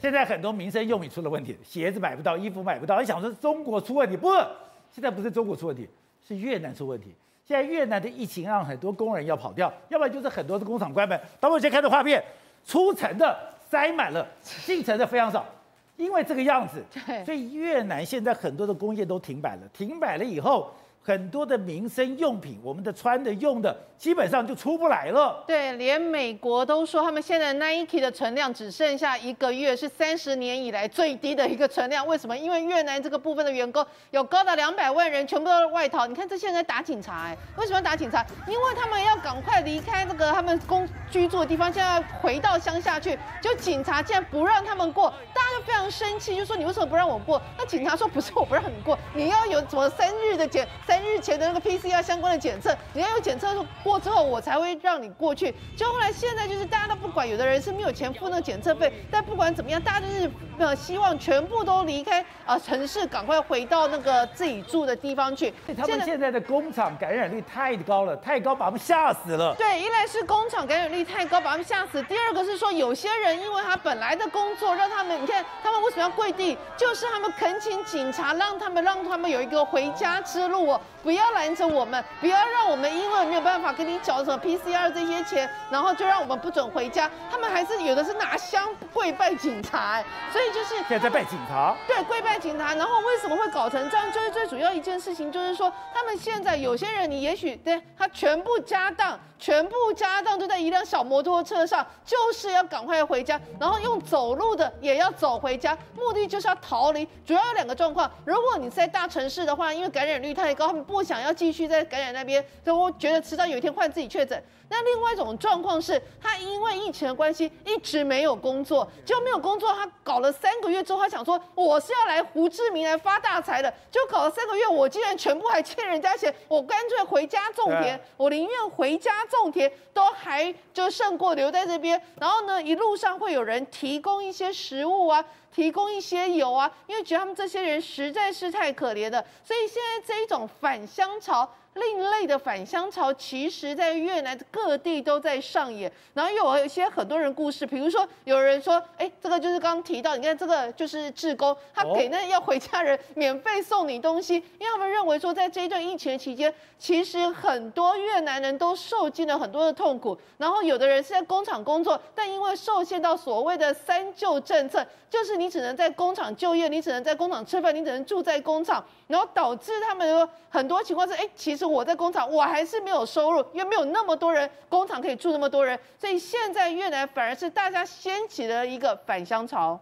现在很多民生用品出了问题，鞋子买不到，衣服买不到。你想说中国出问题？不，现在不是中国出问题，是越南出问题。现在越南的疫情让很多工人要跑掉，要不然就是很多的工厂关门。当我先看到画面，出城的塞满了，进城的非常少。因为这个样子，所以越南现在很多的工业都停摆了。停摆了以后。很多的民生用品，我们的穿的、用的，基本上就出不来了。对，连美国都说，他们现在 Nike 的存量只剩下一个月，是三十年以来最低的一个存量。为什么？因为越南这个部分的员工有高达两百万人，全部都在外逃。你看，这现在打警察，哎，为什么要打警察？因为他们要赶快离开这个他们公居住的地方，现在回到乡下去。就警察竟然不让他们过，大家就非常生气，就说你为什么不让我过？那警察说不是我不让你过，你要有什么三日的检三。日前的那个 PCR 相关的检测，你要有检测过之后，我才会让你过去。就后来现在就是大家都不管，有的人是没有钱付那个检测费，但不管怎么样，大家就是呃希望全部都离开啊、呃、城市，赶快回到那个自己住的地方去。他们现在的工厂感染率太高了，太高把他们吓死了。对，一来是工厂感染率太高把他们吓死，第二个是说有些人因为他本来的工作让他们，你看他们为什么要跪地，就是他们恳请警察让他们让他们有一个回家之路哦。不要拦着我们，不要让我们因为有办法给你缴什么 PCR 这些钱，然后就让我们不准回家。他们还是有的是拿香跪拜警察，所以就是现在在拜警察。对，跪拜警察。然后为什么会搞成这样？就是最主要一件事情，就是说他们现在有些人，你也许对他全部家当。全部家当都在一辆小摩托车上，就是要赶快回家，然后用走路的也要走回家，目的就是要逃离。主要有两个状况：如果你在大城市的话，因为感染率太高，他们不想要继续在感染那边，所以我觉得迟早有一天换自己确诊。那另外一种状况是，他因为疫情的关系一直没有工作，就没有工作。他搞了三个月之后，他想说我是要来胡志明来发大财的，就搞了三个月，我竟然全部还欠人家钱，我干脆回家种田，我宁愿回家种田，都还就胜过留在这边。然后呢，一路上会有人提供一些食物啊，提供一些油啊，因为觉得他们这些人实在是太可怜了，所以现在这一种返乡潮。另类的返乡潮，其实在越南各地都在上演。然后有一些很多人故事，比如说有人说，哎，这个就是刚提到，你看这个就是志工，他给那要回家人免费送你东西，因为他们认为说，在这一段疫情期间，其实很多越南人都受尽了很多的痛苦。然后有的人是在工厂工作，但因为受限到所谓的三就政策，就是你只能在工厂就业，你只能在工厂吃饭，你只能住在工厂，然后导致他们说很多情况是，哎，其实。我在工厂，我还是没有收入，因为没有那么多人，工厂可以住那么多人，所以现在越南反而是大家掀起了一个返乡潮。